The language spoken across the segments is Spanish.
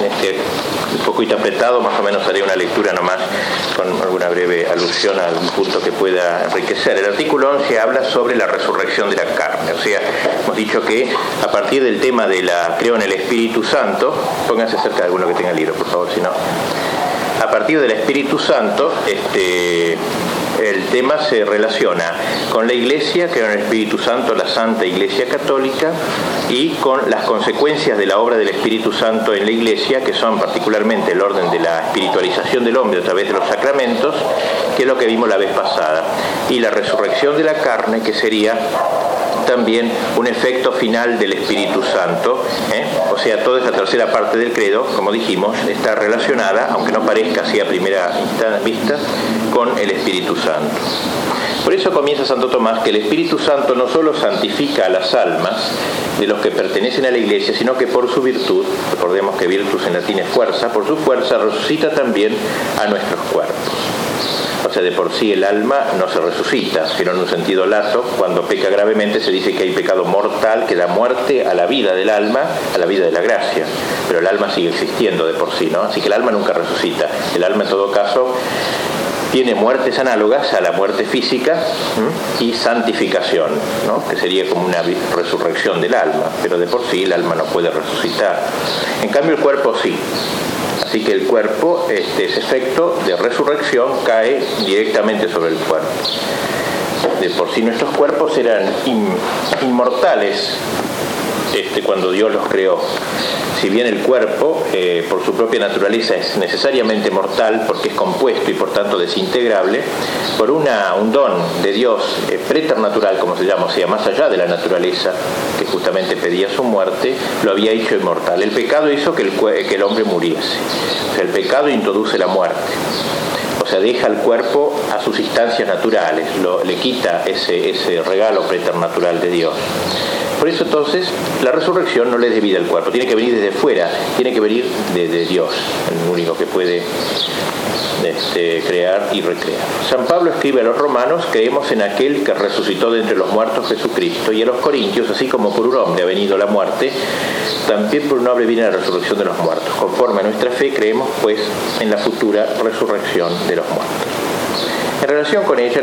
este un poco interpretado, más o menos haré una lectura nomás con alguna breve alusión a algún punto que pueda enriquecer. El artículo 11 habla sobre la resurrección de la carne, o sea, hemos dicho que a partir del tema de la creo en el Espíritu Santo, pónganse cerca de alguno que tenga el libro, por favor, si no. A partir del Espíritu Santo, este, el tema se relaciona con la Iglesia, que era el Espíritu Santo, la Santa Iglesia Católica, y con las consecuencias de la obra del Espíritu Santo en la Iglesia, que son particularmente el orden de la espiritualización del hombre a través de los sacramentos, que es lo que vimos la vez pasada, y la resurrección de la carne, que sería también un efecto final del Espíritu Santo. ¿eh? O sea, toda esa tercera parte del credo, como dijimos, está relacionada, aunque no parezca así a primera vista, con el Espíritu Santo. Por eso comienza Santo Tomás que el Espíritu Santo no solo santifica a las almas de los que pertenecen a la iglesia, sino que por su virtud, recordemos que virtus en latín es fuerza, por su fuerza resucita también a nuestros cuerpos. O sea, de por sí el alma no se resucita, sino en un sentido lato, cuando peca gravemente se dice que hay pecado mortal que da muerte a la vida del alma, a la vida de la gracia. Pero el alma sigue existiendo de por sí, ¿no? Así que el alma nunca resucita. El alma en todo caso tiene muertes análogas a la muerte física y santificación, ¿no? que sería como una resurrección del alma, pero de por sí el alma no puede resucitar. En cambio el cuerpo sí. Así que el cuerpo, este, ese efecto de resurrección cae directamente sobre el cuerpo. De por sí nuestros cuerpos eran inmortales este, cuando Dios los creó. Si bien el cuerpo, eh, por su propia naturaleza, es necesariamente mortal porque es compuesto y por tanto desintegrable, por un don de Dios eh, preternatural, como se llama, o sea, más allá de la naturaleza, que justamente pedía su muerte, lo había hecho inmortal. El pecado hizo que el, hombre muriese. O sea, el pecado introduce la muerte o sea, deja el cuerpo a sus instancias naturales, le quita ese regalo preternatural de Dios. Por eso entonces la resurrección no le es vida al cuerpo, tiene que venir desde fuera, tiene que venir desde Dios, el único que puede este, crear y recrear. San Pablo escribe a los romanos, creemos en aquel que resucitó de entre los muertos Jesucristo, y a los corintios, así como por un hombre ha venido la muerte, también por un hombre viene la resurrección de los muertos. Conforme a nuestra fe, creemos pues en la futura resurrección de los muertos. Relación con ella,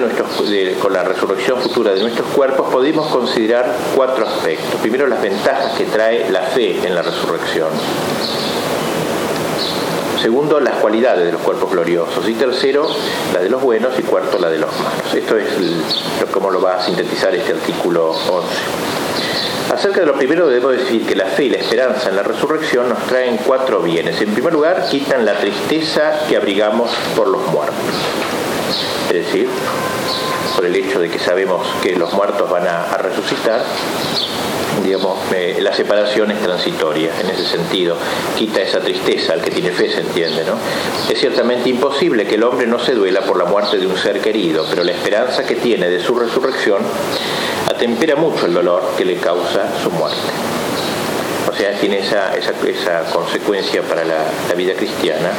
con la resurrección futura de nuestros cuerpos, podemos considerar cuatro aspectos. Primero, las ventajas que trae la fe en la resurrección. Segundo, las cualidades de los cuerpos gloriosos. Y tercero, la de los buenos. Y cuarto, la de los malos. Esto es como lo va a sintetizar este artículo 11. Acerca de lo primero debemos decir que la fe y la esperanza en la resurrección nos traen cuatro bienes. En primer lugar, quitan la tristeza que abrigamos por los muertos es decir, por el hecho de que sabemos que los muertos van a, resucitar, digamos, eh, la separación es transitoria en ese sentido, quita esa tristeza al que tiene fe, se entiende, ¿no? Es ciertamente imposible que el hombre no se duela por la muerte de un ser querido, pero la esperanza que tiene de su resurrección atempera mucho el dolor que le causa su muerte. O sea, tiene esa, consecuencia para la vida cristiana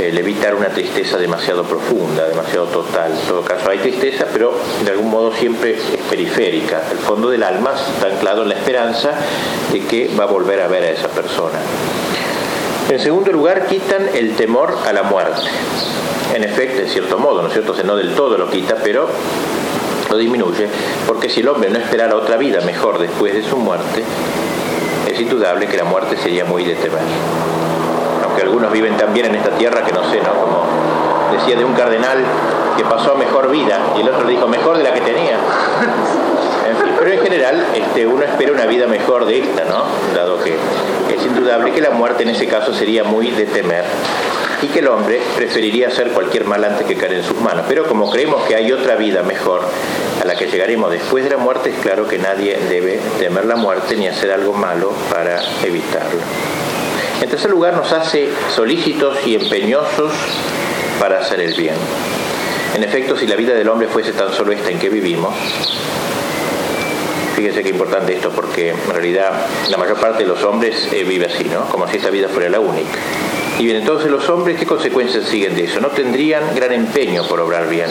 el evitar una tristeza demasiado profunda, demasiado total. En todo caso hay tristeza, pero de algún modo siempre es periférica. El fondo del alma está anclado en la esperanza de que va a volver a ver a esa persona. En segundo lugar, quitan el temor a la muerte. En efecto, en cierto modo, ¿no es cierto? no del todo lo quita, pero lo disminuye, porque si el hombre no esperara otra vida mejor después de su muerte, es indudable que la muerte sería muy de temer algunos viven tan bien en esta tierra que no sé, ¿no? Como decía de un cardenal que pasó mejor vida y el otro dijo mejor de la que tenía. pero en general este, uno espera una vida mejor de esta, ¿no? Dado que es indudable que la muerte en ese caso sería muy de temer y que el hombre preferiría hacer cualquier mal antes que caer en sus manos. Pero como creemos que hay otra vida mejor a la que llegaremos después de la muerte, es claro que nadie debe temer la muerte ni hacer algo malo para evitarla. En tercer lugar, nos hace solícitos y empeñosos para hacer el bien. En efecto, si la vida del hombre fuese tan solo esta en que vivimos, fíjense qué importante esto, porque en realidad la mayor parte de los hombres eh, vive así, ¿no? Como si esta vida fuera la única. Y bien, entonces los hombres, ¿qué consecuencias siguen de eso? No tendrían gran empeño por obrar bien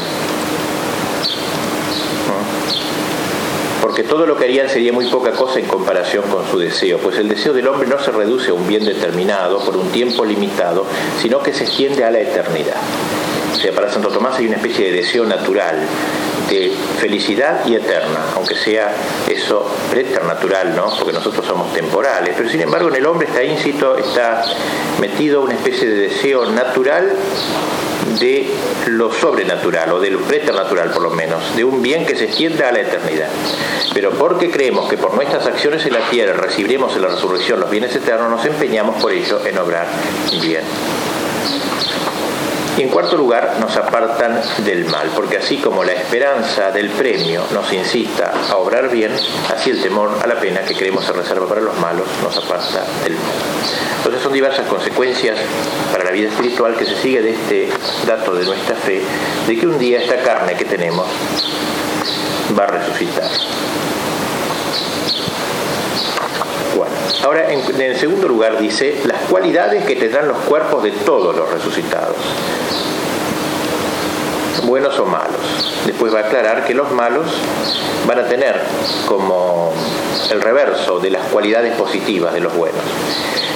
porque todo lo que harían sería muy poca cosa en comparación con su deseo, pues el deseo del hombre no se reduce a un bien determinado por un tiempo limitado, sino que se extiende a la eternidad. O sea, para Santo Tomás hay una especie de deseo natural de felicidad y eterna, aunque sea eso preternatural, ¿no? Porque nosotros somos temporales, pero sin embargo en el hombre está íncito, está metido una especie de deseo natural de lo sobrenatural o de lo preternatural por lo menos, de un bien que se extienda a la eternidad. Pero porque creemos que por nuestras acciones en la tierra recibiremos en la resurrección los bienes eternos, nos empeñamos por ello en obrar bien. Y en cuarto lugar, nos apartan del mal, porque así como la esperanza del premio nos incita a obrar bien, así el temor a la pena que creemos se reserva para los malos nos aparta del mal. Entonces son diversas consecuencias para la vida espiritual que se sigue de este dato de nuestra fe, de que un día esta carne que tenemos va a resucitar. Ahora, en, segundo lugar dice las cualidades que tendrán los cuerpos de todos los resucitados, buenos o malos. Después va a aclarar que los malos van a tener como el reverso de las cualidades positivas de los buenos.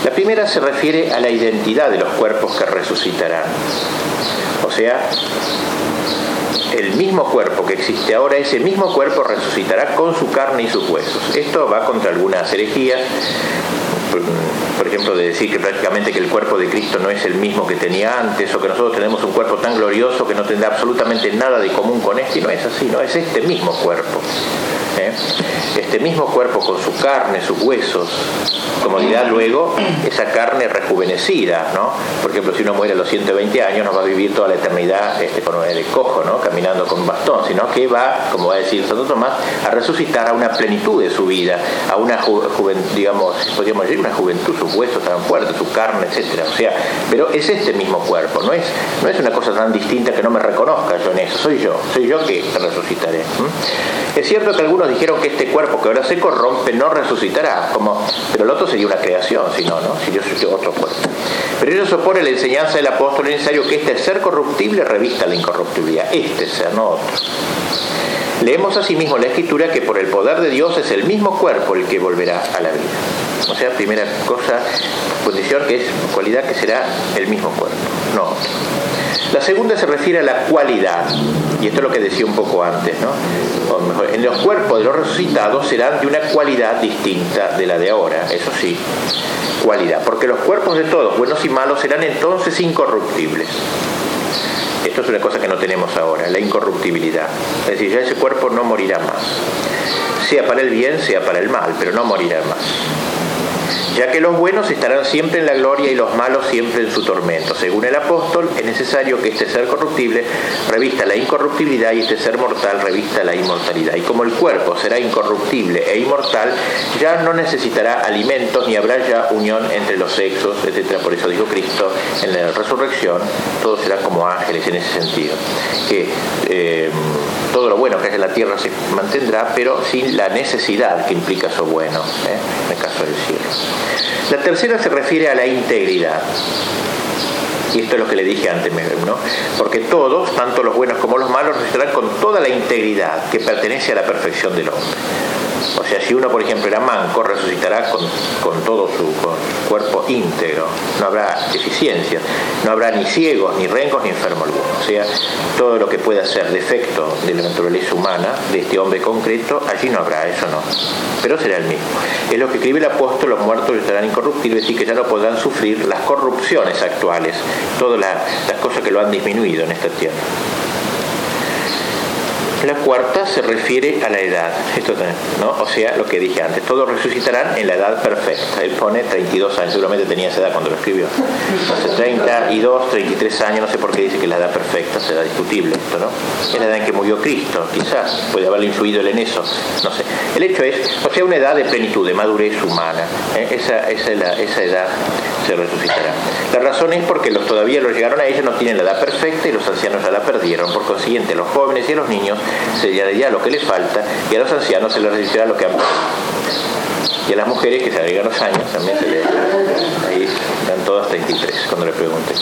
La primera se refiere a la identidad de los cuerpos que resucitarán. O sea, el mismo cuerpo que existe ahora, ese mismo cuerpo resucitará con su carne y sus huesos. Esto va contra algunas herejías, por ejemplo, de decir que prácticamente que el cuerpo de Cristo no es el mismo que tenía antes, o que nosotros tenemos un cuerpo tan glorioso que no tendrá absolutamente nada de común con este, y no es así, no, es este mismo cuerpo. Este mismo cuerpo con su carne, sus huesos, como dirá luego, esa carne rejuvenecida, ¿no? Por ejemplo, si uno muere a los 120 años, no va a vivir toda la eternidad este, con el cojo, ¿no? Caminando con un bastón, sino que va, como va a decir Santo Tomás, a resucitar a una plenitud de su vida, a una juventud, digamos, podríamos decir una juventud, sus huesos tan fuertes, su carne, etcétera. O sea, pero es este mismo cuerpo, no es, no es una cosa tan distinta que no me reconozca yo en eso, soy yo, soy yo que resucitaré. Es cierto que algunos dijeron que este cuerpo que ahora se corrompe no resucitará, como, pero el otro sería una creación, si no, ¿no? Si yo soy otro cuerpo. Pero eso supone la enseñanza del apóstol necesario que este ser corruptible revista la incorruptibilidad, este ser, no otro. Leemos asimismo la escritura que por el poder de Dios es el mismo cuerpo el que volverá a la vida. O sea, primera cosa, condición que es cualidad que será el mismo cuerpo, no. La segunda se refiere a la cualidad, y esto es lo que decía un poco antes, ¿no? O mejor, en los cuerpos de los resucitados serán de una cualidad distinta de la de ahora, eso sí, cualidad, porque los cuerpos de todos, buenos y malos, serán entonces incorruptibles. Esto es una cosa que no tenemos ahora, la incorruptibilidad. Es decir, ya ese cuerpo no morirá más. Sea para el bien, sea para el mal, pero no morirá más ya que los buenos estarán siempre en la gloria y los malos siempre en su tormento. Según el apóstol, es necesario que este ser corruptible revista la incorruptibilidad y este ser mortal revista la inmortalidad. Y como el cuerpo será incorruptible e inmortal, ya no necesitará alimentos ni habrá ya unión entre los sexos, etc. Por eso dijo Cristo en la resurrección, todo será como ángeles en ese sentido. Eh, todo lo bueno que en la tierra se mantendrá, pero sin la necesidad que implica eso bueno, ¿eh? en el caso del cielo. La tercera se refiere a la integridad. Y esto es lo que le dije antes, ¿no? Porque todos, tanto los buenos como los malos, estarán con toda la integridad que pertenece a la perfección del hombre. O sea, si uno, por ejemplo, era manco, resucitará con, todo su cuerpo íntegro. No habrá deficiencias, no habrá ni ciegos, ni rencos, ni enfermo alguno. O sea, todo lo que pueda ser defecto de la naturaleza humana, de este hombre concreto, allí no habrá, eso no. Pero será el mismo. Es lo que escribe el apóstol, los muertos estarán incorruptibles y que ya no podrán sufrir las corrupciones actuales, todas las cosas que lo han disminuido en esta tierra. La cuarta se refiere a la edad, esto ¿no? o sea, lo que dije antes, todos resucitarán en la edad perfecta. Él pone 32 años, seguramente tenía esa edad cuando lo escribió. Entonces, 32, 33 años, no sé por qué dice que la edad perfecta, será discutible esto, ¿no? Es la edad en que murió Cristo, quizás, puede haberle influido él en eso, no sé. El hecho es, o sea, una edad de plenitud, de madurez humana, ¿eh? esa, esa, esa edad se resucitará. La razón es porque los todavía los llegaron a ellos no tienen la edad perfecta y los ancianos ya la perdieron. Por consiguiente, los jóvenes y los niños se ya lo que les falta y a los ancianos se les reducirá lo que han y a las mujeres que se agregan los años también se les ahí dan todas 30 23, cuando le pregunte.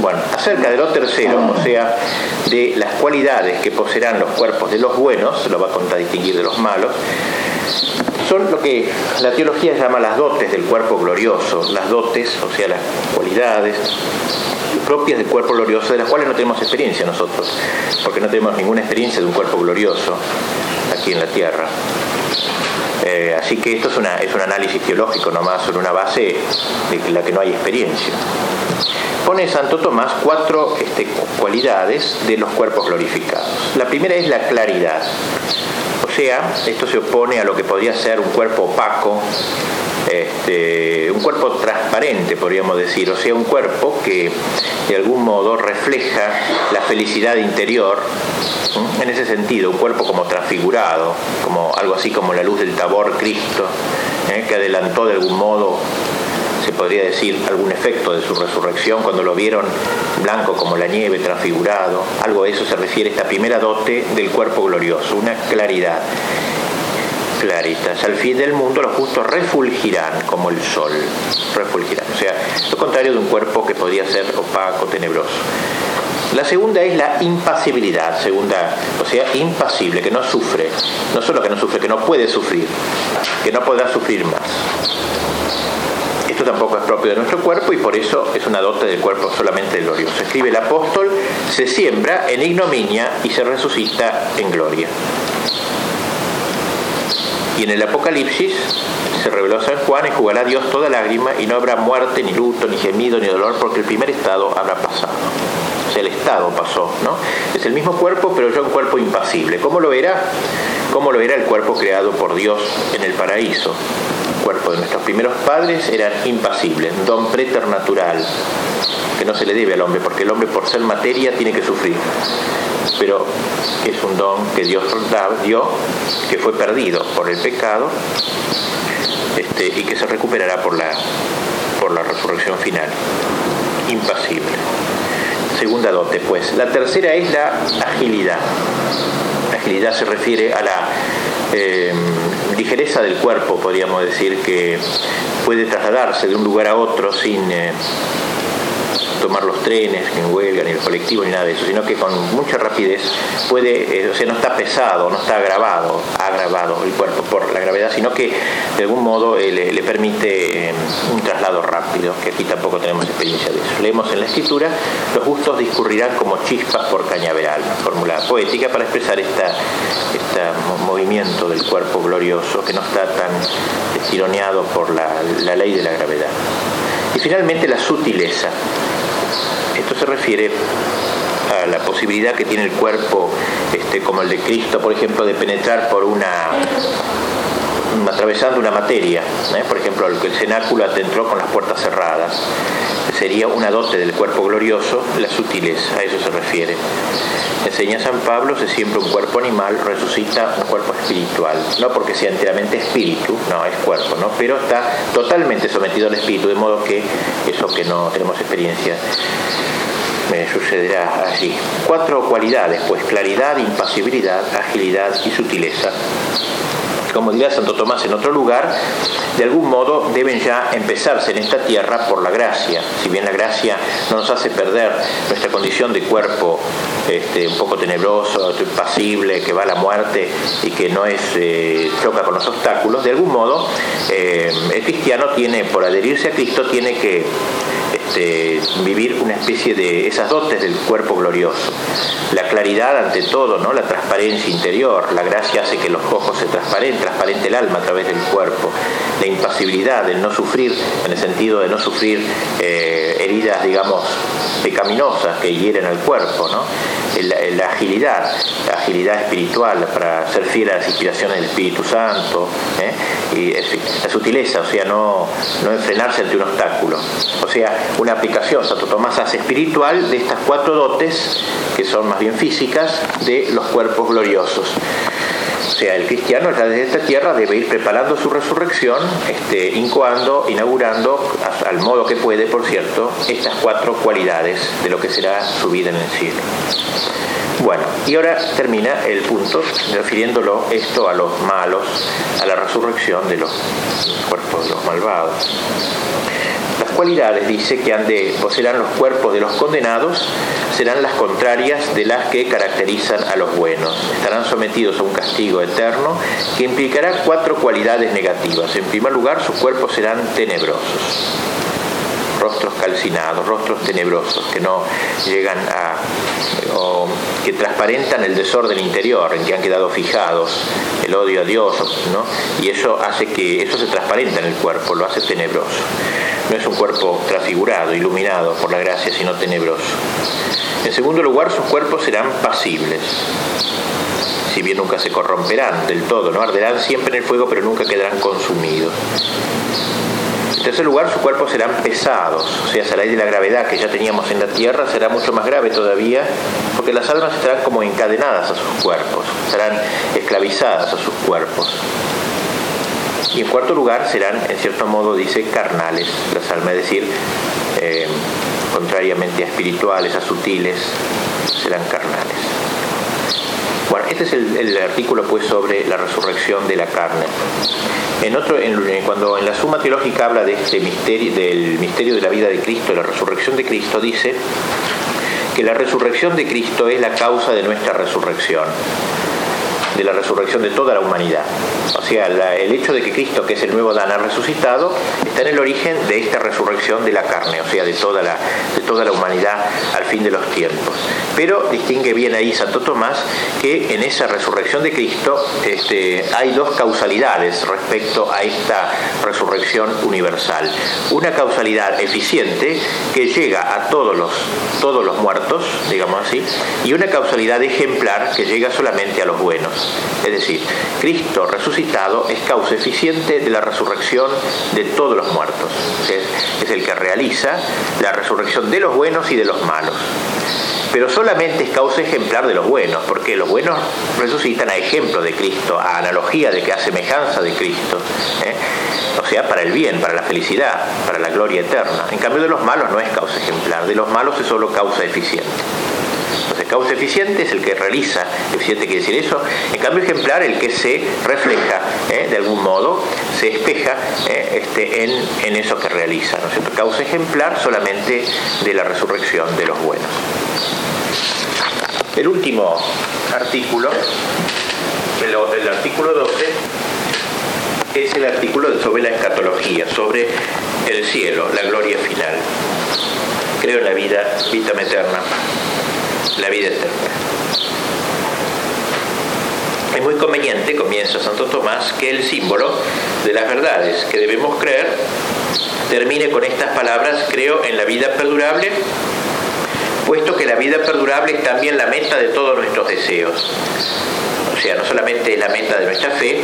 Bueno, acerca de lo tercero, o sea, de las cualidades que poseerán los cuerpos de los buenos, lo va a contradistinguir de los malos, son lo que la teología llama las dotes del cuerpo glorioso, las dotes, o sea, las cualidades propias del cuerpo glorioso, de las cuales no tenemos experiencia nosotros, porque no tenemos ninguna experiencia de un cuerpo glorioso aquí en la tierra. Eh, así que esto es, una, es un análisis teológico nomás sobre una base de la que no hay experiencia. Pone Santo Tomás cuatro este, cualidades de los cuerpos glorificados. La primera es la claridad. O sea, esto se opone a lo que podría ser un cuerpo opaco, este, un cuerpo transparente, podríamos decir, o sea, un cuerpo que de algún modo refleja la felicidad interior, en ese sentido, un cuerpo como transfigurado, como algo así como la luz del tabor Cristo, ¿eh? que adelantó de algún modo se podría decir algún efecto de su resurrección cuando lo vieron blanco como la nieve, transfigurado. Algo a eso se refiere esta primera dote del cuerpo glorioso, una claridad claritas. Al fin del mundo los justos refulgirán como el sol. Refulgirán. O sea, lo contrario de un cuerpo que podía ser opaco, tenebroso. La segunda es la impasibilidad, segunda, o sea, impasible, que no sufre. No solo que no sufre, que no puede sufrir, que no podrá sufrir más. Esto tampoco es propio de nuestro cuerpo y por eso es una dote del cuerpo solamente glorioso. Escribe el apóstol, se siembra en ignominia y se resucita en gloria. Y en el Apocalipsis se reveló San Juan, enjugará a Dios toda lágrima y no habrá muerte, ni luto, ni gemido, ni dolor, porque el primer estado habrá pasado. O sea, el estado pasó, ¿no? Es el mismo cuerpo, pero ya un cuerpo impasible. ¿Cómo lo verá? ¿Cómo lo verá el cuerpo creado por Dios en el paraíso? El cuerpo de nuestros primeros padres era impasible, don preternatural, que no se le debe al hombre, porque el hombre por ser materia tiene que sufrir pero es un don que Dios dio, que fue perdido por el pecado este, y que se recuperará por la, por la resurrección final. Impasible. Segunda dote, pues. La tercera es la agilidad. Agilidad se refiere a la em, ligereza del cuerpo, podríamos decir, que puede trasladarse de un lugar a otro sin... Eh, tomar los trenes, ni huelga, ni el colectivo, ni nada de eso, sino que con mucha rapidez puede, eh, o sea, no está pesado, no está agravado, agravado el cuerpo por la gravedad, sino que de algún modo eh, le, permite eh, un traslado rápido, que aquí tampoco tenemos experiencia de eso. Leemos en la escritura, los gustos discurrirán como chispas por cañaveral, una fórmula poética para expresar este movimiento del cuerpo glorioso que no está tan estironeado por la ley de la gravedad. Y finalmente la sutileza. Esto se refiere a la posibilidad que tiene el cuerpo, este, como el de Cristo, por ejemplo, de penetrar por una atravesando una materia, ¿eh? por ejemplo, el, cenáculo adentró con las puertas cerradas, sería una dote del cuerpo glorioso, la sutileza, a eso se refiere. Enseña San Pablo, se siembra un cuerpo animal, resucita un cuerpo espiritual, no porque sea enteramente espíritu, no, es cuerpo, ¿no? pero está totalmente sometido al espíritu, de modo que eso que no tenemos experiencia me sucederá así. Cuatro cualidades, pues claridad, impasibilidad, agilidad y sutileza como dirá Santo Tomás en otro lugar, de algún modo deben ya empezarse en esta tierra por la gracia. Si bien la gracia no nos hace perder nuestra condición de cuerpo este, un poco tenebroso, impasible, que va a la muerte y que no es eh, con los obstáculos, de algún modo eh, el cristiano tiene, por adherirse a Cristo, tiene que este, vivir una especie de esas dotes del cuerpo glorioso. La claridad ante todo, ¿no? la transparencia interior, la gracia hace que los ojos se transparenten, transparente el alma a través del cuerpo, la impasibilidad, el no sufrir, en el sentido de no sufrir eh, heridas, digamos, pecaminosas que hieren al cuerpo, ¿no? la agilidad espiritual para ser fiel a las inspiraciones del Espíritu Santo, ¿eh? y la sutileza, o sea, no, no enfrenarse ante un obstáculo. O sea, una aplicación, Santo Tomás hace espiritual de estas cuatro dotes, que son más bien físicas, de los cuerpos gloriosos. O sea, el cristiano ya desde esta tierra debe ir preparando su resurrección, este, incoando, inaugurando, al modo que puede, por cierto, estas cuatro cualidades de lo que será su vida en el cielo. Bueno, y ahora termina el punto refiriéndolo esto a los malos, a la resurrección de los cuerpos de los malvados. Las cualidades, dice, que han de poseerán los cuerpos de los condenados serán las contrarias de las que caracterizan a los buenos. Estarán sometidos a un castigo eterno que implicará cuatro cualidades negativas. En primer lugar, sus cuerpos serán tenebrosos rostros calcinados, rostros tenebrosos, que no llegan a, que transparentan el desorden interior, en que han quedado fijados, el odio a Dios, ¿no? y eso hace que eso se transparenta en el cuerpo, lo hace tenebroso. No es un cuerpo transfigurado, iluminado por la gracia, sino tenebroso. En segundo lugar, sus cuerpos serán pasibles si bien nunca se corromperán del todo, no arderán siempre en el fuego, pero nunca quedarán consumidos. Tercer lugar, sus cuerpos serán pesados, o sea, a la de la gravedad que ya teníamos en la tierra será mucho más grave todavía, porque las almas estarán como encadenadas a sus cuerpos, estarán esclavizadas a sus cuerpos. Y en cuarto lugar, serán, en cierto modo, dice, carnales las almas, es decir, eh, contrariamente a espirituales, a sutiles, serán carnales. Bueno, este es el, artículo pues sobre la resurrección de la carne. En otro, cuando en la Suma Teológica habla de este misterio, del misterio de la vida de Cristo, la resurrección de Cristo, dice que la resurrección de Cristo es la causa de nuestra resurrección de la resurrección de toda la humanidad. O sea, el hecho de que Cristo, que es el nuevo Dan, ha resucitado, está en el origen de esta resurrección de la carne, o sea, de toda la, de toda la humanidad al fin de los tiempos. Pero distingue bien ahí Santo Tomás que en esa resurrección de Cristo este, hay dos causalidades respecto a esta resurrección universal. Una causalidad eficiente que llega a todos los, todos los muertos, digamos así, y una causalidad ejemplar que llega solamente a los buenos. Es decir, Cristo resucitado es causa eficiente de la resurrección de todos los muertos. Es, el que realiza la resurrección de los buenos y de los malos pero solamente es causa ejemplar de los buenos, porque los buenos resucitan a ejemplo de Cristo, a analogía de que a semejanza de Cristo, ¿eh? o sea, para el bien, para la felicidad, para la gloria eterna. En cambio de los malos no es causa ejemplar, de los malos es solo causa eficiente. Causa eficiente es el que realiza, eficiente quiere decir eso, en cambio ejemplar el que se refleja ¿eh? de algún modo, se espeja ¿eh? este, en, eso que realiza. ¿no es cierto? Causa ejemplar solamente de la resurrección de los buenos. El último artículo, el, el artículo 12, es el artículo sobre la escatología, sobre el cielo, la gloria final. Creo en la vida, vida eterna la vida eterna. Es muy conveniente, comienza Santo Tomás, que el símbolo de las verdades que debemos creer termine con estas palabras, creo en la vida perdurable, puesto que la vida perdurable es también la meta de todos nuestros deseos. O sea, no solamente es la meta de nuestra fe,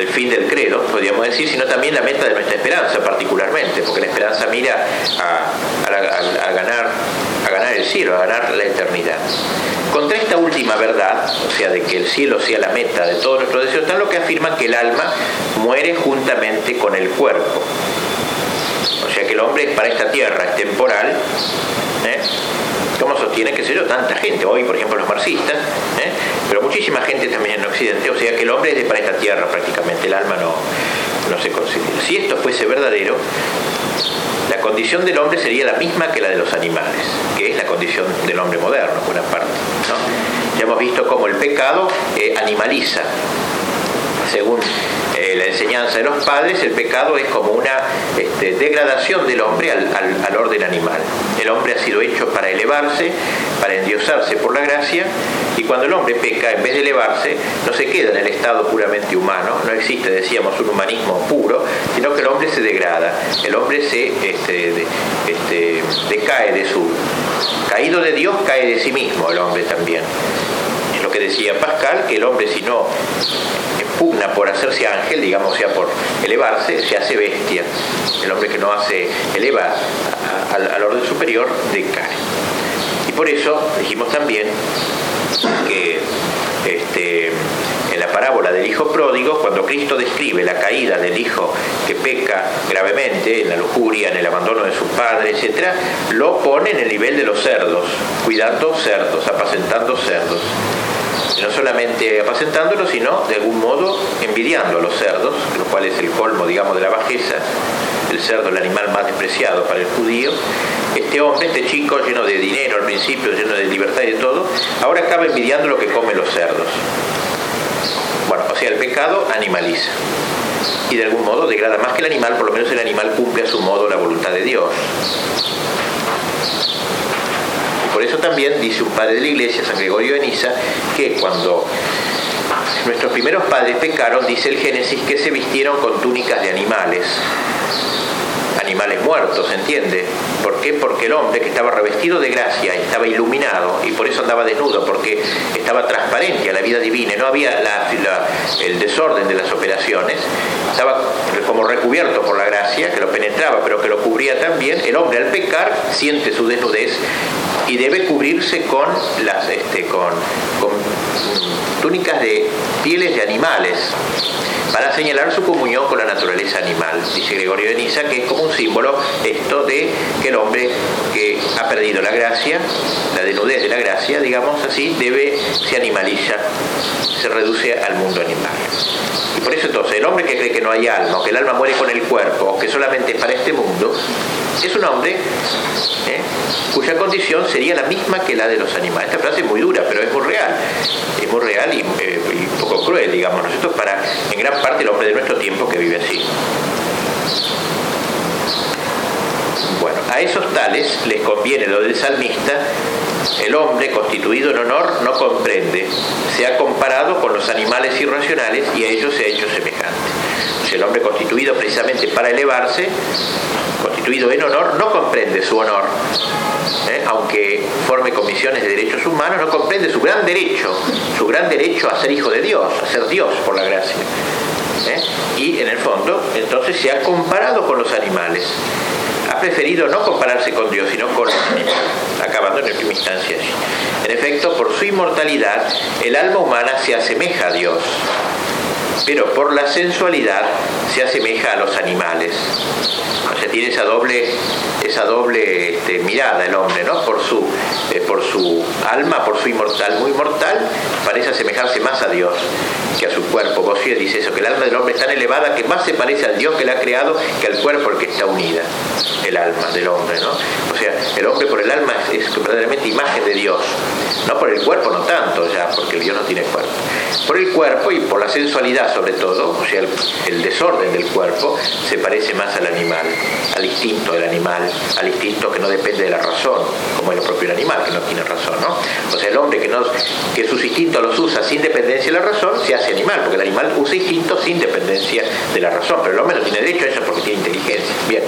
el fin del credo, podríamos decir, sino también la meta de nuestra esperanza particularmente, porque la esperanza mira a, ganar, a ganar el cielo, a ganar la eternidad. Contra esta última verdad, o sea, de que el cielo sea la meta de todos nuestros deseos, están lo que afirman que el alma muere juntamente con el cuerpo. O sea que el hombre para esta tierra es temporal, ¿eh? Como sostiene, qué sé yo, tanta gente, hoy por ejemplo los marxistas, ¿eh? pero muchísima gente también en Occidente, o sea que el hombre es de para esta tierra prácticamente, el alma no, no se considera. Si esto fuese verdadero, la condición del hombre sería la misma que la de los animales, que es la condición del hombre moderno, por una parte. Ya hemos visto cómo el pecado eh, animaliza, según eh, la enseñanza de los padres, el pecado es como una este, degradación del hombre al, orden animal. El hombre ha sido hecho para elevarse, para endiosarse por la gracia, y cuando el hombre peca, en vez de elevarse, no se queda en el estado puramente humano, no existe, decíamos, un humanismo puro, sino que el hombre se degrada, el hombre se este, este, decae de su... Caído de Dios, cae de sí mismo el hombre también que decía Pascal, que el hombre si no pugna por hacerse ángel, digamos, sea por elevarse, se hace bestia. El hombre que no hace, eleva al orden superior, decae. Y por eso dijimos también que este, en la parábola del hijo pródigo, cuando Cristo describe la caída del hijo que peca gravemente en la lujuria, en el abandono de su padre, etc., lo pone en el nivel de los cerdos, cuidando cerdos, apacentando cerdos no solamente apacentándolos, sino de algún modo envidiando a los cerdos, lo cual es el colmo, digamos, de la bajeza, el cerdo el animal más despreciado para el judío, este hombre, este chico lleno de dinero al principio, lleno de libertad y de todo, ahora acaba envidiando lo que comen los cerdos. Bueno, o sea, el pecado animaliza y de algún modo degrada más que el animal, por lo menos el animal cumple a su modo la voluntad de Dios. Por eso también dice un padre de la iglesia, San Gregorio de Niza, que cuando nuestros primeros padres pecaron, dice el Génesis, que se vistieron con túnicas de animales animales muertos, ¿entiende? ¿Por qué? Porque el hombre que estaba revestido de gracia, estaba iluminado y por eso andaba desnudo, porque estaba transparente a la vida divina, no había el desorden de las operaciones, estaba como recubierto por la gracia que lo penetraba, pero que lo cubría también. El hombre al pecar siente su desnudez y debe cubrirse con las este, con, con túnicas de pieles de animales para señalar su comunión con la naturaleza animal. Dice Gregorio de Niza que es como un símbolo esto de que el hombre que ha perdido la gracia, la desnudez de la gracia, digamos así, debe, se animaliza, se reduce al mundo animal. Y por eso entonces el hombre que cree que no hay alma, que el alma muere con el cuerpo, que solamente es para este mundo, es un hombre ¿eh? cuya condición sería la misma que la de los animales. Esta frase es muy dura, pero es muy real. Es muy real y, eh, y poco cruel, digamos. Es para, en gran parte, el hombre de nuestro tiempo que vive así. Bueno, a esos tales les conviene lo del salmista, el hombre constituido en honor no comprende, se ha comparado con los animales irracionales y a ellos se ha hecho semejante. El hombre constituido precisamente para elevarse, constituido en honor, no comprende su honor, ¿eh? aunque forme comisiones de derechos humanos, no comprende su gran derecho, su gran derecho a ser hijo de Dios, a ser Dios por la gracia. ¿eh? Y en el fondo, entonces se ha comparado con los animales. Ha preferido no compararse con Dios, sino con los animales, acabando en última instancia allí. En efecto, por su inmortalidad, el alma humana se asemeja a Dios pero por la sensualidad se asemeja a los animales. O sea, tiene esa doble, esa doble este, mirada el hombre, ¿no? Por su, eh, por su alma, por su inmortal, muy mortal, parece asemejarse más a Dios que a su cuerpo. Bossuet dice eso, que el alma del hombre es tan elevada que más se parece al Dios que la ha creado que al cuerpo al que está unida, el alma del hombre, ¿no? O sea, el hombre por el alma es, es verdaderamente imagen de Dios, no por el cuerpo, no tanto ya, porque Dios no tiene cuerpo. Por el cuerpo y por la sensualidad sobre todo, o sea, el, desorden del cuerpo se parece más al animal, al instinto del animal, al instinto que no depende de la razón, como el propio animal que no tiene razón, ¿no? O sea, el hombre que sus instintos los usa sin dependencia de la razón, se hace animal, porque el animal usa instintos sin dependencia de la razón, pero el hombre no tiene derecho a eso porque tiene inteligencia. Bien.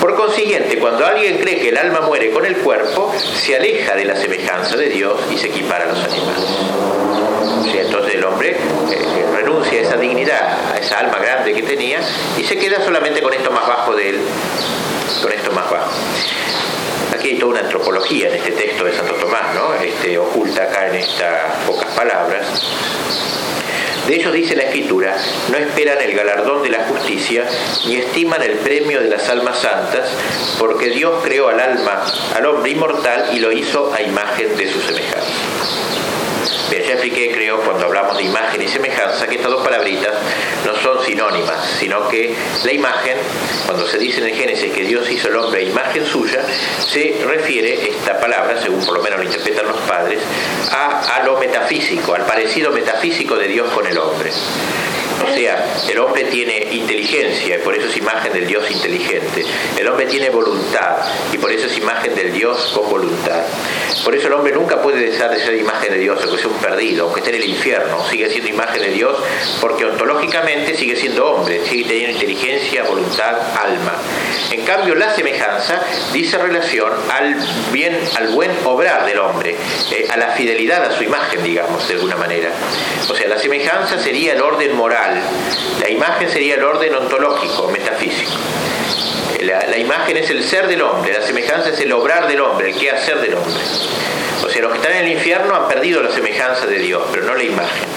Por consiguiente, cuando alguien cree que el alma muere con el cuerpo, se aleja de la semejanza de Dios y se equipara a los animales. Eh, renuncia a esa dignidad, a esa alma grande que tenía y se queda solamente con esto más bajo de él, con esto más bajo. Aquí hay toda una antropología en este texto de Santo Tomás, ¿no? Este, oculta acá en estas pocas palabras. De ellos dice la Escritura, no esperan el galardón de la justicia, ni estiman el premio de las almas santas, porque Dios creó al alma, al hombre inmortal, y lo hizo a imagen de su semejanza. Ya expliqué, creo, cuando hablamos de imagen y semejanza, que estas dos palabritas no son sinónimas, sino que la imagen, cuando se dice en el Génesis que Dios hizo el hombre a imagen suya, se refiere esta palabra, según por lo menos lo interpretan los padres, a, a lo metafísico, al parecido metafísico de Dios con el hombre. O sea, el hombre tiene inteligencia y por eso es imagen del Dios inteligente. El hombre tiene voluntad y por eso es imagen del Dios con voluntad. Por eso el hombre nunca puede dejar de ser imagen de Dios, aunque sea un perdido, aunque esté en el infierno, sigue siendo imagen de Dios porque ontológicamente sigue siendo hombre, sigue teniendo inteligencia, voluntad, alma. En cambio, la semejanza dice relación al bien, al buen obrar del hombre, eh, a la fidelidad a su imagen, digamos, de alguna manera. O sea, la semejanza sería el orden moral, la imagen sería el orden ontológico, metafísico. La, imagen es el ser del hombre, la semejanza es el obrar del hombre, el hacer del hombre. Los que están en el infierno han perdido la semejanza de Dios, pero no la imagen.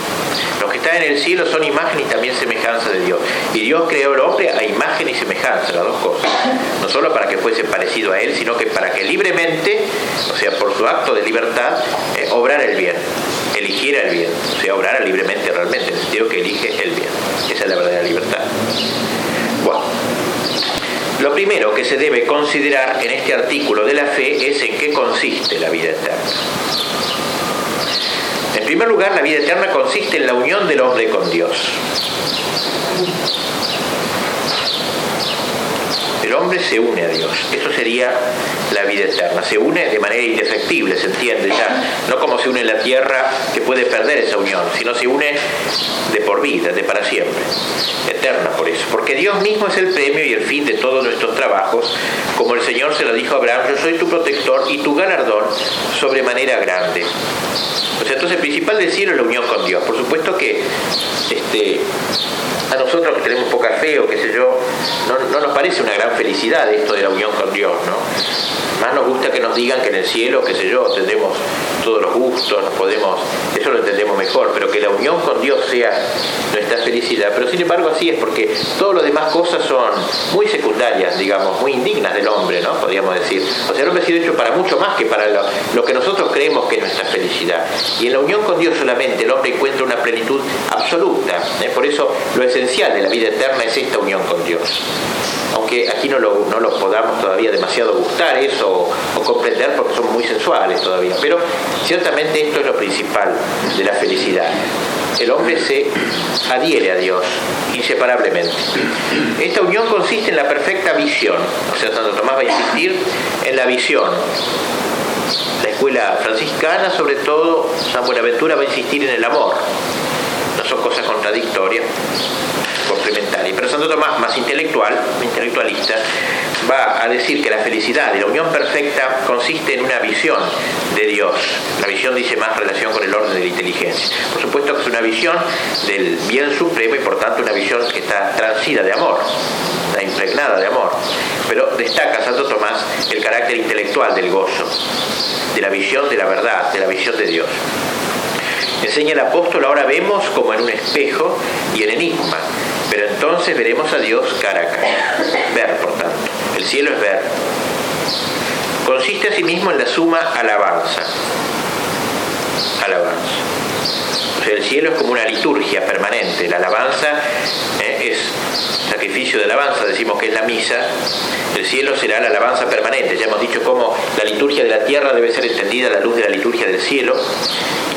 Los que están en el cielo son imagen y también semejanza de Dios. Y Dios creó al hombre a imagen y semejanza, las dos cosas. No solo para que fuese parecido a Él, sino que para que libremente, o sea, por su acto de libertad, eh, obrara el bien, eligiera el bien. O sea, obrara libremente realmente, en el sentido que elige el bien. Esa es la verdadera libertad. Lo primero que se debe considerar en este artículo de la fe es en qué consiste la vida eterna. En primer lugar, la vida eterna consiste en la unión del hombre con Dios. El hombre se une a Dios. Eso sería la vida eterna. Se une de manera indefectible, se entiende ya. No como se une la tierra que puede perder esa unión, sino se une de por vida, de para siempre. Eterna por eso. Porque Dios mismo es el premio y el fin de todos nuestros trabajos. Como el Señor se lo dijo a Abraham, yo soy tu protector y tu galardón sobremanera grande. O sea, entonces el principal del cielo es la unión con Dios. Por supuesto que este, a nosotros que tenemos poca fe o qué sé yo, no, nos parece una gran felicidad esto de la unión con Dios, ¿no? Más nos gusta que nos digan que en el cielo, qué sé yo, tendremos todos los gustos, nos podemos, eso lo entendemos mejor, pero que la unión con Dios sea nuestra felicidad. Pero sin embargo así es, porque todas las demás cosas son muy secundarias, digamos, muy indignas del hombre, ¿no? Podríamos decir. O sea, el hombre ha sido hecho para mucho más que para lo, que nosotros creemos que es nuestra felicidad. Y en la unión con Dios solamente el hombre encuentra una plenitud absoluta. ¿eh? Por eso lo esencial de la vida eterna es esta unión con Dios. Aunque aquí no lo, podamos todavía demasiado gustar eso o, comprender porque son muy sensuales todavía. Pero ciertamente esto es lo principal de la felicidad. El hombre se adhiere a Dios inseparablemente. Esta unión consiste en la perfecta visión. O sea, Santo Tomás va a insistir en la visión la escuela franciscana, sobre todo San Buenaventura, va a insistir en el amor. Contradictorias, complementarias. Pero Santo Tomás, más intelectual, intelectualista, va a decir que la felicidad y la unión perfecta consiste en una visión de Dios. La visión dice más relación con el orden de la inteligencia. Por supuesto que es una visión del bien supremo y por tanto una visión que está transida de amor, está impregnada de amor. Pero destaca Santo Tomás el carácter intelectual del gozo, de la visión de la verdad, de la visión de Dios. Enseña el apóstol, ahora vemos como en un espejo y en enigma, pero entonces veremos a Dios cara a cara. Ver, por tanto. El cielo es ver. Consiste asimismo en la suma alabanza. Alabanza. O sea, el cielo es como una liturgia permanente. La alabanza eh, es sacrificio de alabanza, decimos que es la misa. El cielo será la alabanza permanente. Ya hemos dicho cómo la liturgia de la tierra debe ser entendida a la luz de la liturgia del cielo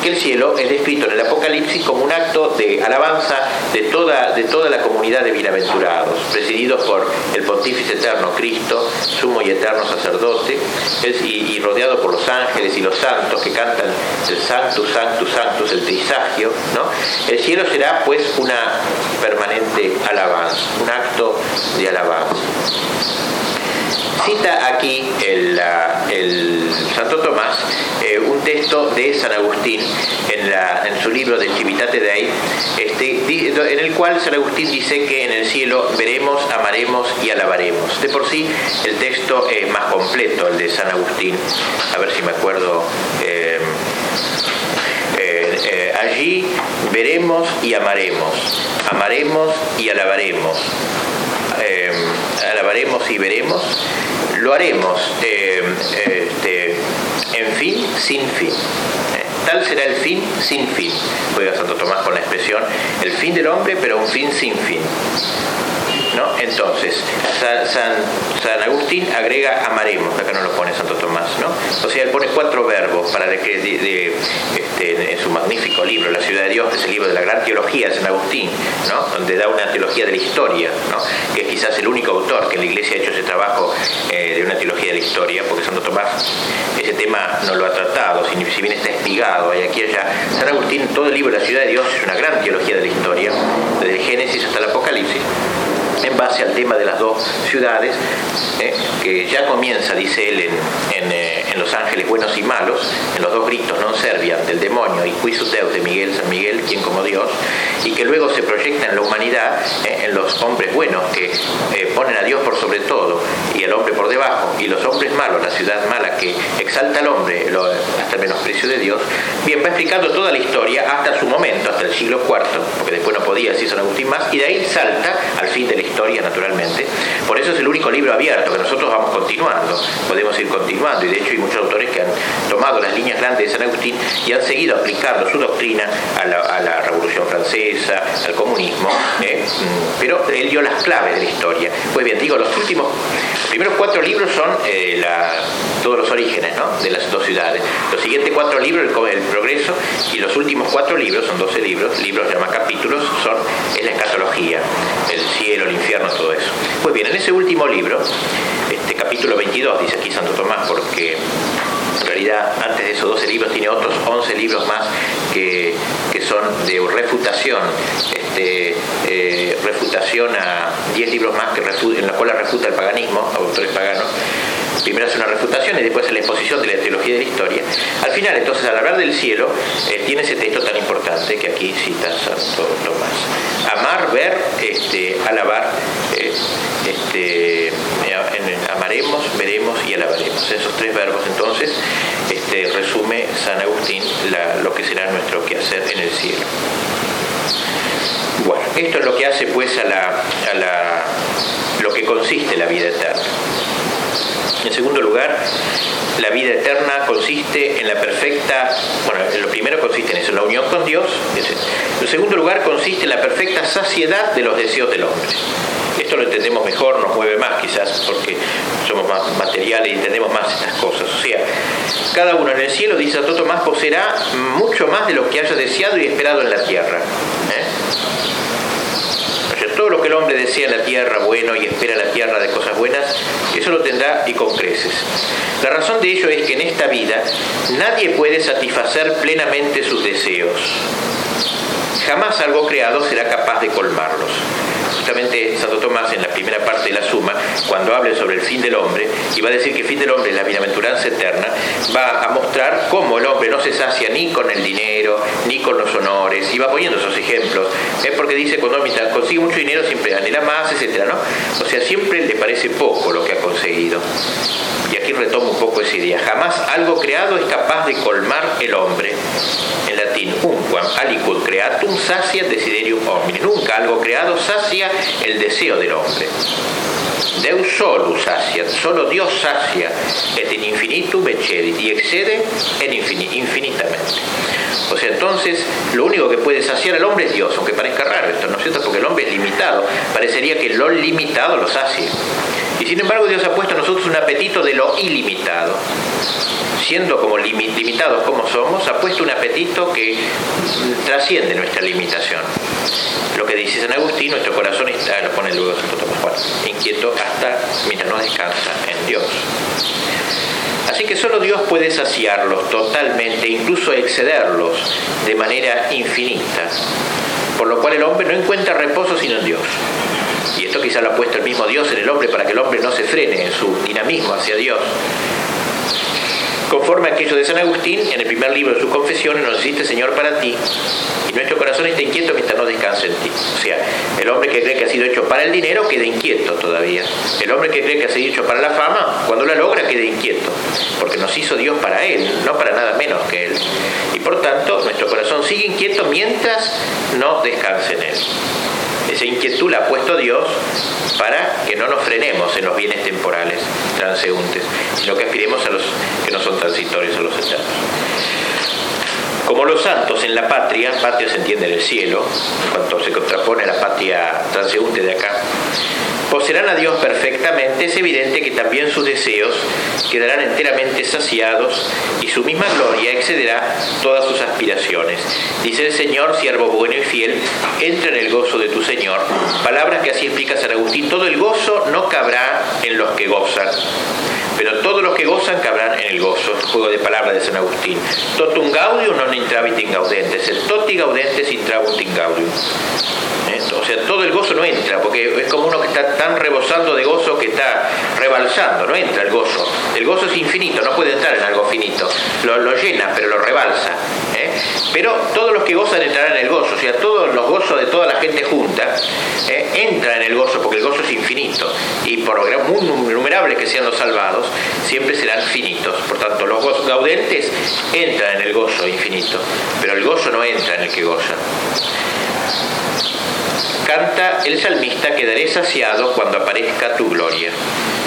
que el cielo es descrito en el Apocalipsis como un acto de alabanza de toda, de toda la comunidad de bienaventurados, presididos por el Pontífice Eterno Cristo, sumo y eterno sacerdote, y, rodeado por los ángeles y los santos que cantan el Sanctus, Sanctus, Sanctus, el ¿no? El cielo será pues una permanente alabanza, un acto de alabanza. Cita aquí el, Santo Tomás eh, un texto de San Agustín en, su libro de Civitate Dei, este, en el cual San Agustín dice que en el cielo veremos, amaremos y alabaremos. De por sí el texto es más completo, el de San Agustín. A ver si me acuerdo. Eh, eh, allí veremos y amaremos, amaremos y alabaremos alabaremos y veremos, lo haremos eh, este, en fin, sin fin. Eh, tal será el fin sin fin. Voy a Santo Tomás con la expresión, el fin del hombre, pero un fin sin fin. Entonces, San, Agustín agrega amaremos, acá no lo pone Santo Tomás, ¿no? O sea, él pone cuatro verbos para que este, en su magnífico libro, La ciudad de Dios, que es el libro de la gran teología de San Agustín, ¿no? Donde da una teología de la historia, ¿no? Que es quizás el único autor que en la iglesia ha hecho ese trabajo eh, de una teología de la historia, porque Santo Tomás ese tema no lo ha tratado, si, bien está espigado, y aquí allá. San Agustín, todo el libro de la ciudad de Dios es una gran teología de la historia, desde el Génesis hasta el Apocalipsis en base al tema de las dos ciudades, eh, que ya comienza, dice él, eh, en, Los Ángeles buenos y malos, en los dos gritos non servian del demonio y quisut Deus de Miguel, San Miguel, quien como Dios, y que luego se proyecta en la humanidad, eh, en los hombres buenos que ponen a Dios por sobre todo y al hombre por debajo, y los hombres malos, la ciudad mala que exalta al hombre hasta el menosprecio de Dios, bien, va explicando toda la historia hasta su momento, hasta el siglo IV, porque después no podía decir San Agustín más, y de ahí salta al fin de la historia, naturalmente. Por eso es el único libro abierto que nosotros vamos continuando, podemos ir continuando, y de hecho muchos autores que han tomado las líneas grandes de San Agustín y han seguido aplicando su doctrina a la, Revolución Francesa, al comunismo, ¿eh? mm, pero él dio las claves de la historia. Pues bien, digo, los últimos, los primeros cuatro libros son eh, todos los orígenes de las dos ciudades. Los siguientes cuatro libros, el, progreso, y los últimos cuatro libros, son 12 libros, libros llaman capítulos, son es la escatología, el cielo, el infierno, todo eso. Pues bien, en ese último libro, este capítulo 22, dice aquí Santo Tomás, porque realidad antes de esos 12 libros tiene otros 11 libros más que, son de refutación, este, eh, refutación a 10 libros más que en los cuales refuta el paganismo, autores paganos. Primero hace una refutación y después hace la exposición de la teología de la historia. Al final, entonces, al hablar del cielo, eh, tiene ese texto tan importante que aquí cita Santo Tomás. Amar, ver, este, alabar, eh, este, amaremos, veremos y alabaremos. Esos tres verbos entonces este, resume San Agustín lo que será nuestro quehacer en el cielo. Bueno, esto es lo que hace pues a, la, a la, lo que consiste la vida eterna. En segundo lugar, la vida eterna consiste en la perfecta, bueno, lo primero consiste en eso, la unión con Dios. En segundo lugar, consiste en la perfecta saciedad de los deseos del hombre. Esto lo entendemos mejor, nos mueve más quizás, porque somos más materiales y entendemos más estas cosas. O sea, cada uno en el cielo, dice Santo Tomás, poseerá mucho más de lo que haya deseado y esperado en la tierra. ¿eh? Todo lo que el hombre desea en la tierra bueno y espera en la tierra de cosas buenas, eso lo tendrá y con creces. La razón de ello es que en esta vida nadie puede satisfacer plenamente sus deseos. Jamás algo creado será capaz de colmarlos justamente Santo Tomás en la primera parte de la suma, cuando hable sobre el fin del hombre, y va a decir que el fin del hombre es la bienaventuranza eterna, va a mostrar cómo el hombre no se sacia ni con el dinero, ni con los honores, y va poniendo esos ejemplos. Es porque dice cuando consigue mucho dinero siempre anhela más, etcétera, ¿no? O sea, siempre le parece poco lo que ha conseguido. Y aquí retomo un poco esa idea. Jamás algo creado es capaz de colmar el hombre. En latín, unquam aliquid creatum sacia desiderium homini. Nunca algo creado sacia el deseo del hombre. Deus solus sacia, solo Dios sacia, et in infinitum excedit, y excede en infinitamente. O sea, entonces, lo único que puede saciar al hombre es Dios, aunque parezca raro esto, ¿no es cierto? Porque el hombre es limitado. Parecería que lo limitado lo sacia. Y sin embargo, Dios ha puesto a nosotros un apetito de lo ilimitado siendo como limitados como somos, ha puesto un apetito que trasciende nuestra limitación. Lo que dice San Agustín, nuestro corazón está, lo pone luego Santo Tomás inquieto hasta mientras no descansa en Dios. Así que solo Dios puede saciarlos totalmente, incluso excederlos de manera infinita, por lo cual el hombre no encuentra reposo sino en Dios. Y esto quizá lo ha puesto el mismo Dios en el hombre para que el hombre no se frene en su dinamismo hacia Dios, conforme a aquello de San Agustín, en el primer libro de sus confesiones, nos existe Señor para ti, y nuestro corazón está inquieto mientras no descanse en ti. O sea, el hombre que cree que ha sido hecho para el dinero queda inquieto todavía. El hombre que cree que ha sido hecho para la fama, cuando la logra queda inquieto, porque nos hizo Dios para él, no para nada menos que él. Y por tanto, nuestro corazón sigue inquieto mientras no descanse en él. Esa inquietud la ha puesto Dios para que no nos frenemos en los bienes temporales, transeúntes, sino que aspiremos a los que no son transitorios, a los eternos. Como los santos en la patria, patria se entiende en el cielo, en cuanto se contrapone a la patria transeúnte de acá, poseerán a Dios perfectamente, es evidente que también sus deseos quedarán enteramente saciados y su misma gloria excederá todas sus aspiraciones. Dice el Señor, siervo bueno y fiel, entra en el gozo de tu Señor. Palabras que así explica San Agustín, todo el gozo no cabrá en los que gozan, pero todos los que gozan cabrán en el gozo. Juego de palabras de San Agustín. Totum gaudium non intravit in gaudentes, et toti gaudentes intrabunt in gaudium. ¿Eh? O sea, todo el gozo no entra, porque es como uno que está tan rebosando de gozo que está rebalsando, no entra el gozo. El gozo es infinito, no puede entrar en algo finito. Lo, llena, pero lo rebalsa. ¿eh? Pero todos los que gozan entrarán en el gozo, o sea, todos los gozos de toda la gente junta ¿eh? entran en el gozo, porque el gozo es infinito. Y por muy innumerables que sean los salvados, siempre serán finitos. Por tanto, los gaudentes entran en el gozo infinito, pero el gozo no entra en el que goza. Canta el salmista, quedaré saciado cuando aparezca tu gloria.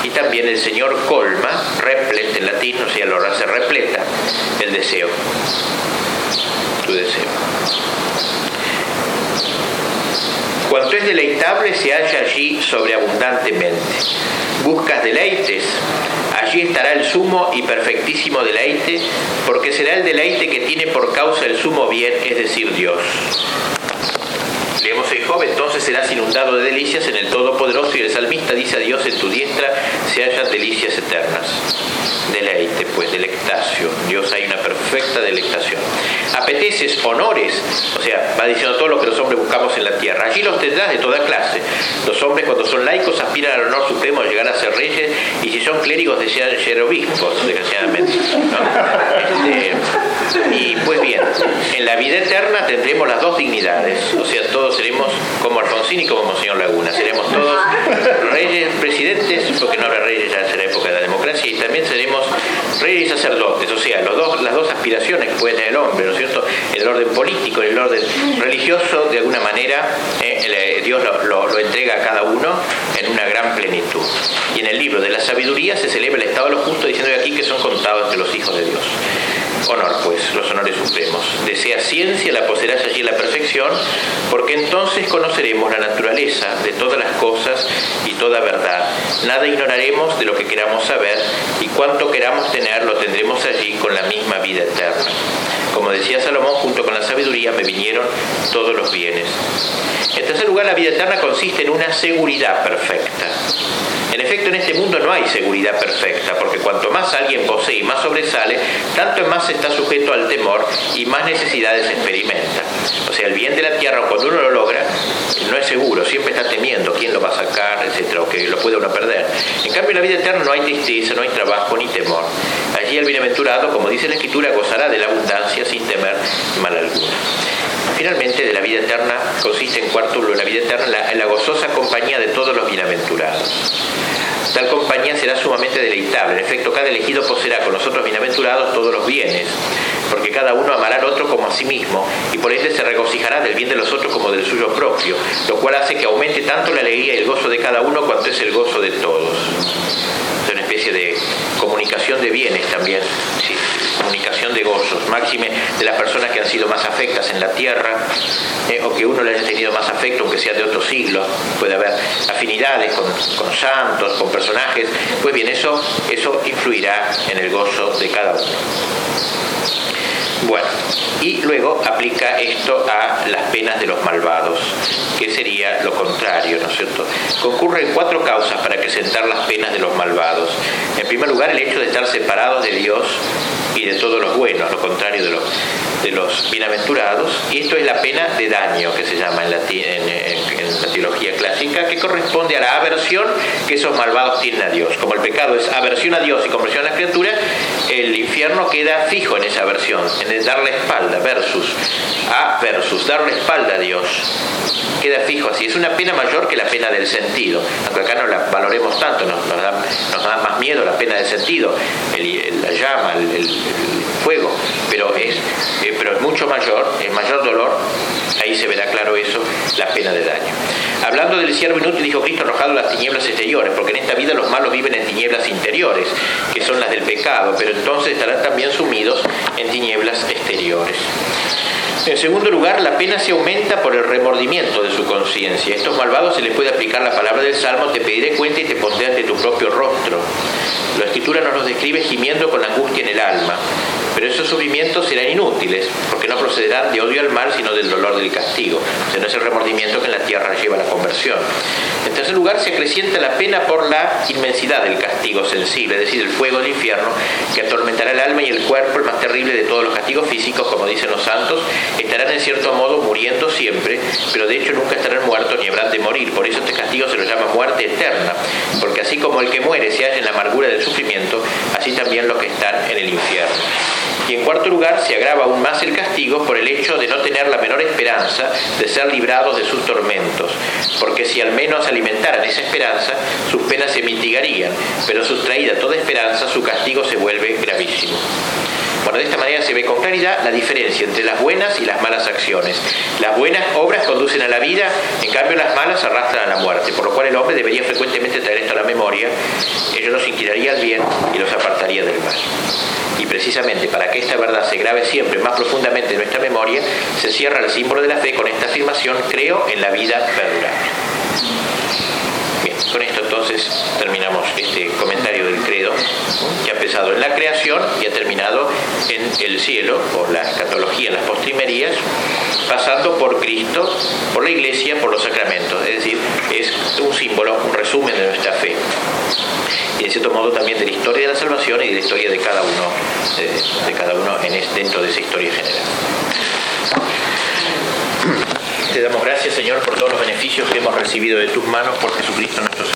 Y también el Señor colma, replet en latín, o sea, lo hace repleta, el deseo. Tu deseo. Cuanto es deleitable se halla allí sobreabundantemente. Buscas deleites, allí estará el sumo y perfectísimo deleite, porque será el deleite que tiene por causa el sumo bien, es decir, Dios. Leemos en Job, entonces serás inundado de delicias en el Todopoderoso y el salmista dice a Dios en tu diestra se hallan delicias eternas. Deleite, pues, delectación. Dios hay una perfecta delectación. Apeteces, honores, o sea, va diciendo todo lo que los hombres buscamos en la tierra. Allí los tendrás de toda clase. Los hombres cuando son laicos aspiran al honor supremo de llegar a ser reyes y si son clérigos desean ser obispos, desgraciadamente. Este, y pues bien, en la vida eterna tendremos las dos dignidades, o sea, todos seremos como Alfonsín y como Monseñor Laguna, seremos todos reyes, presidentes, porque no habrá reyes ya en la época de la democracia, y también seremos reyes y sacerdotes, o sea, los dos, las dos aspiraciones que puede tener el hombre, ¿no es cierto? El orden político y el orden religioso, de alguna manera, eh, eh, Dios lo, lo entrega a cada uno en una gran plenitud. Y en el libro de la sabiduría se celebra el estado de los justos diciendo aquí que son contados entre los hijos de Dios. Honor, pues, los honores supremos. Desea ciencia, la poseerás allí en la perfección, porque entonces conoceremos la naturaleza de todas las cosas y toda verdad. Nada ignoraremos de lo que queramos saber y cuanto queramos tener lo tendremos allí con la misma vida eterna. Como decía Salomón, junto con la sabiduría me vinieron todos los bienes. En tercer lugar, la vida eterna consiste en una seguridad perfecta. En efecto, en este mundo no hay seguridad perfecta, porque cuanto más alguien posee y más sobresale, tanto más está sujeto al temor y más necesidades experimenta. O sea, el bien de la tierra, cuando uno lo logra, no es seguro, siempre está temiendo quién lo va a sacar, etcétera, o que lo puede uno perder. En cambio, en la vida eterna no hay tristeza, no hay trabajo ni temor. Allí el bienaventurado, como dice la Escritura, gozará de la abundancia sin temer mal alguno. Finalmente, de la vida eterna consiste en cuarto la vida eterna en la gozosa compañía de todos los bienaventurados. Tal compañía será sumamente deleitable. En efecto, cada elegido poseerá con los otros bienaventurados todos los bienes, porque cada uno amará al otro como a sí mismo, y por este se regocijará del bien de los otros como del suyo propio, lo cual hace que aumente tanto la alegría y el gozo de cada uno cuanto es el gozo de todos. De comunicación de bienes también, comunicación de gozos, máxime de las personas que han sido más afectas en la tierra, eh, o que uno le haya tenido más afecto, aunque sea de otro siglo, puede haber afinidades con, con santos, con personajes, pues bien, eso, eso influirá en el gozo de cada uno. Bueno, y luego aplica esto a las penas de los malvados, que sería lo contrario, ¿no es cierto? Concurren cuatro causas para acrecentar las penas de los malvados. En primer lugar, el hecho de estar separados de Dios y de todos los buenos, lo contrario de los, de los bienaventurados, y esto es la pena de daño que se llama en la, en la teología clásica, que corresponde a la aversión que esos malvados tienen a Dios. Como el pecado es aversión a Dios y conversión a la criatura, el infierno queda fijo en esa aversión, en darle espalda, versus, a versus, darle espalda a Dios. Queda fijo así. Es una pena mayor que la pena del sentido, aunque acá no la valoremos tanto, nos, da, más miedo la pena del sentido, la llama, el, fuego, pero es, eh, pero es mucho mayor, es mayor dolor, ahí se verá claro eso, la pena de daño. Hablando del siervo inútil, dijo Cristo, arrojado las tinieblas exteriores, porque en esta vida los malos viven en tinieblas interiores, que son las del pecado, pero entonces estarán también sumidos en tinieblas exteriores. En segundo lugar, la pena se aumenta por el remordimiento de su conciencia. A estos malvados se les puede aplicar la palabra del Salmo, te pediré cuenta y te pondré ante tu propio rostro. La escritura nos los describe gimiendo con angustia en el alma. Pero esos sufrimientos serán inútiles, porque no procederán de odio al mal, sino del dolor del castigo. O sea, no es el remordimiento que en la tierra lleva a la conversión. En tercer lugar, se acrecienta la pena por la inmensidad del castigo sensible, es decir, el fuego del infierno, que atormentará el alma y el cuerpo, el más terrible de todos los castigos físicos, como dicen los santos, estarán en cierto modo muriendo siempre, pero de hecho nunca estarán muertos ni habrán de morir. Por eso este castigo se lo llama muerte eterna, porque así como el que muere se halla en la amargura del sufrimiento, así también los que están en el infierno. Y en cuarto lugar, se agrava aún más el castigo por el hecho de no tener la menor esperanza de ser librados de sus tormentos, porque si al menos alimentaran esa esperanza, sus penas se mitigarían, pero sustraída toda esperanza, su castigo se vuelve gravísimo. Bueno, de esta manera se ve con claridad la diferencia entre las buenas y las malas acciones. Las buenas obras conducen a la vida, en cambio las malas arrastran a la muerte, por lo cual el hombre debería frecuentemente traer esto a la memoria, ello los inclinaría al bien y los apartaría del mal. Y precisamente para que esta verdad se grabe siempre más profundamente en nuestra memoria, se cierra el símbolo de la fe con esta afirmación, creo en la vida perdurable. Entonces terminamos este comentario del credo, que ha empezado en la creación y ha terminado en el cielo, por la escatología, las postrimerías, pasando por Cristo, por la iglesia, por los sacramentos. Es decir, es un símbolo, un resumen de nuestra fe. Y de cierto modo también de la historia de la salvación y de la historia de cada uno, de, cada uno en dentro de esa historia general. Te damos gracias, Señor, por todos los beneficios que hemos recibido de tus manos por Jesucristo nuestro Señor.